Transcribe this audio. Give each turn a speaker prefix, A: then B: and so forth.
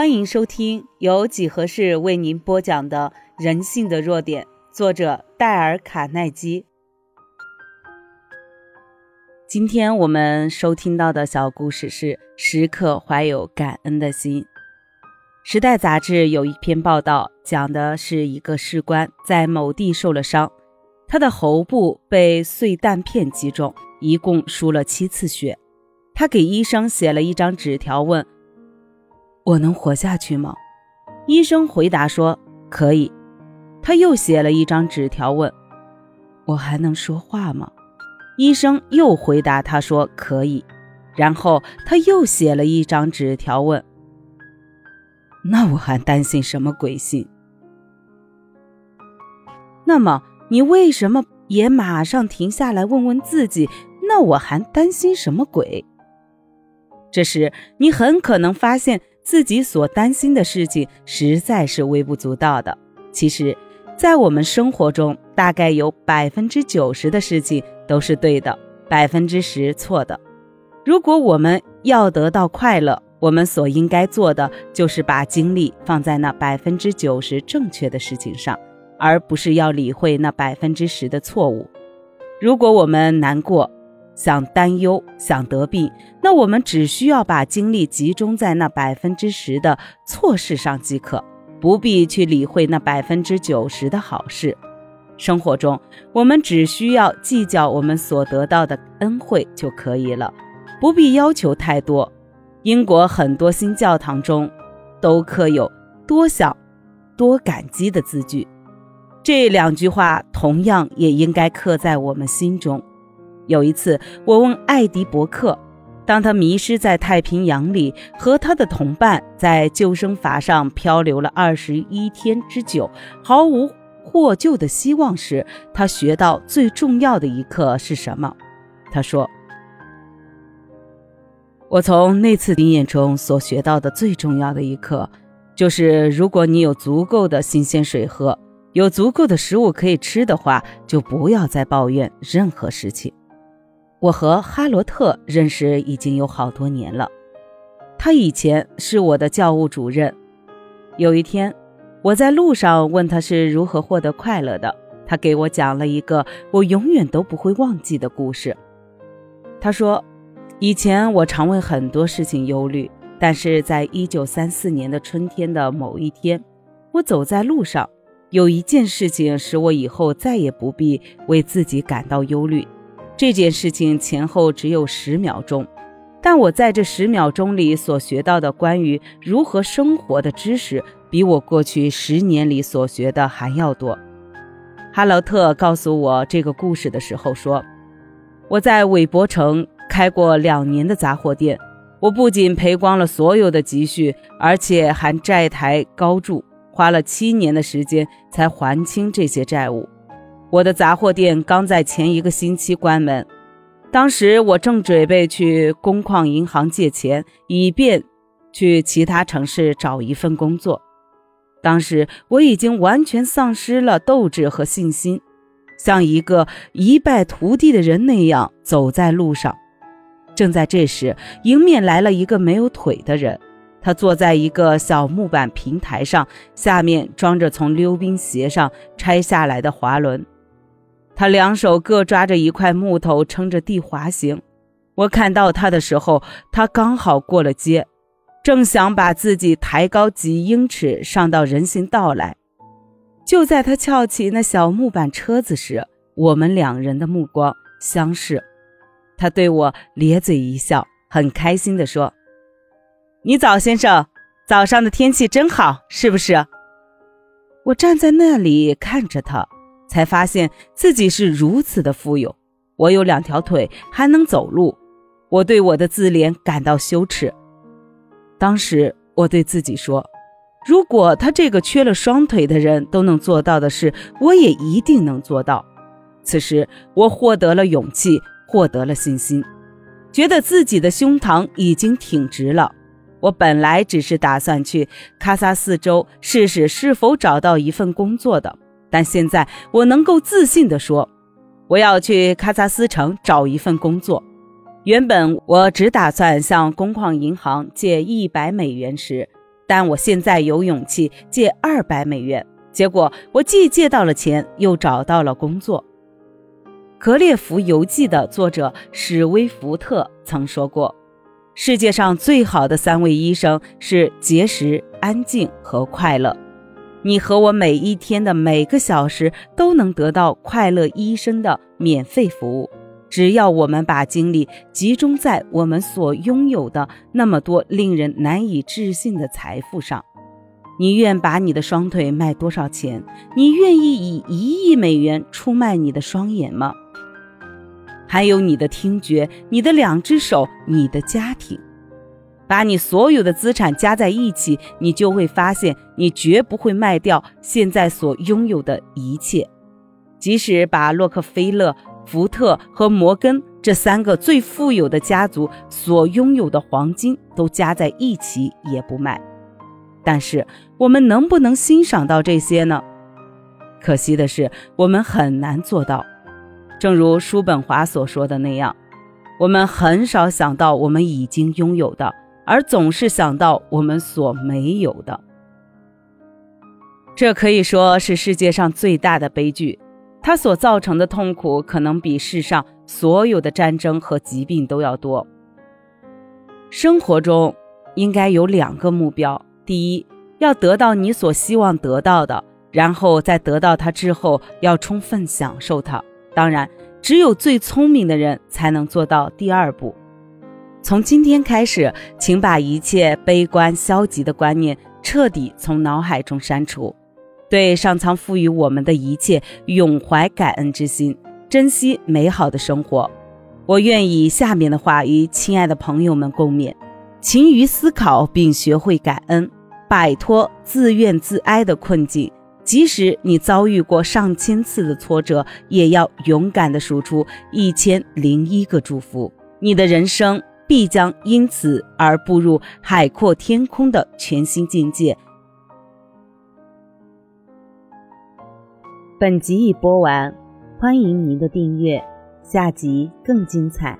A: 欢迎收听由几何式为您播讲的《人性的弱点》，作者戴尔·卡耐基。今天我们收听到的小故事是《时刻怀有感恩的心》。《时代》杂志有一篇报道，讲的是一个士官在某地受了伤，他的喉部被碎弹片击中，一共输了七次血。他给医生写了一张纸条，问。我能活下去吗？医生回答说：“可以。”他又写了一张纸条问：“我还能说话吗？”医生又回答他说：“可以。”然后他又写了一张纸条问：“那我还担心什么鬼信？”那么你为什么也马上停下来问问自己：“那我还担心什么鬼？”这时你很可能发现。自己所担心的事情实在是微不足道的。其实，在我们生活中，大概有百分之九十的事情都是对的，百分之十错的。如果我们要得到快乐，我们所应该做的就是把精力放在那百分之九十正确的事情上，而不是要理会那百分之十的错误。如果我们难过，想担忧、想得病，那我们只需要把精力集中在那百分之十的错事上即可，不必去理会那百分之九十的好事。生活中，我们只需要计较我们所得到的恩惠就可以了，不必要求太多。英国很多新教堂中都刻有“多想，多感激”的字句，这两句话同样也应该刻在我们心中。有一次，我问艾迪伯克，当他迷失在太平洋里，和他的同伴在救生筏上漂流了二十一天之久，毫无获救的希望时，他学到最重要的一课是什么？他说：“我从那次经验中所学到的最重要的一课，就是如果你有足够的新鲜水喝，有足够的食物可以吃的话，就不要再抱怨任何事情。”我和哈罗特认识已经有好多年了，他以前是我的教务主任。有一天，我在路上问他是如何获得快乐的，他给我讲了一个我永远都不会忘记的故事。他说，以前我常为很多事情忧虑，但是在一九三四年的春天的某一天，我走在路上，有一件事情使我以后再也不必为自己感到忧虑。这件事情前后只有十秒钟，但我在这十秒钟里所学到的关于如何生活的知识，比我过去十年里所学的还要多。哈劳特告诉我这个故事的时候说：“我在韦伯城开过两年的杂货店，我不仅赔光了所有的积蓄，而且还债台高筑，花了七年的时间才还清这些债务。”我的杂货店刚在前一个星期关门，当时我正准备去工矿银行借钱，以便去其他城市找一份工作。当时我已经完全丧失了斗志和信心，像一个一败涂地的人那样走在路上。正在这时，迎面来了一个没有腿的人，他坐在一个小木板平台上，下面装着从溜冰鞋上拆下来的滑轮。他两手各抓着一块木头，撑着地滑行。我看到他的时候，他刚好过了街，正想把自己抬高几英尺上到人行道来。就在他翘起那小木板车子时，我们两人的目光相视。他对我咧嘴一笑，很开心地说：“你早，先生，早上的天气真好，是不是？”我站在那里看着他。才发现自己是如此的富有，我有两条腿，还能走路。我对我的自怜感到羞耻。当时我对自己说：“如果他这个缺了双腿的人都能做到的事，我也一定能做到。”此时我获得了勇气，获得了信心，觉得自己的胸膛已经挺直了。我本来只是打算去喀萨四州试试是否找到一份工作的。但现在我能够自信地说，我要去喀萨斯城找一份工作。原本我只打算向工矿银行借一百美元时，但我现在有勇气借二百美元。结果我既借到了钱，又找到了工作。《格列佛游记》的作者史威福特曾说过：“世界上最好的三位医生是节食、安静和快乐。你和我每一天的每个小时都能得到快乐医生的免费服务，只要我们把精力集中在我们所拥有的那么多令人难以置信的财富上。你愿把你的双腿卖多少钱？你愿意以一亿美元出卖你的双眼吗？”还有你的听觉，你的两只手，你的家庭，把你所有的资产加在一起，你就会发现，你绝不会卖掉现在所拥有的一切。即使把洛克菲勒、福特和摩根这三个最富有的家族所拥有的黄金都加在一起，也不卖。但是，我们能不能欣赏到这些呢？可惜的是，我们很难做到。正如叔本华所说的那样，我们很少想到我们已经拥有的，而总是想到我们所没有的。这可以说是世界上最大的悲剧，它所造成的痛苦可能比世上所有的战争和疾病都要多。生活中应该有两个目标：第一，要得到你所希望得到的，然后在得到它之后，要充分享受它。当然，只有最聪明的人才能做到第二步。从今天开始，请把一切悲观消极的观念彻底从脑海中删除，对上苍赋予我们的一切永怀感恩之心，珍惜美好的生活。我愿以下面的话与亲爱的朋友们共勉：勤于思考并学会感恩，摆脱自怨自哀的困境。即使你遭遇过上千次的挫折，也要勇敢地数出一千零一个祝福。你的人生必将因此而步入海阔天空的全新境界。本集已播完，欢迎您的订阅，下集更精彩。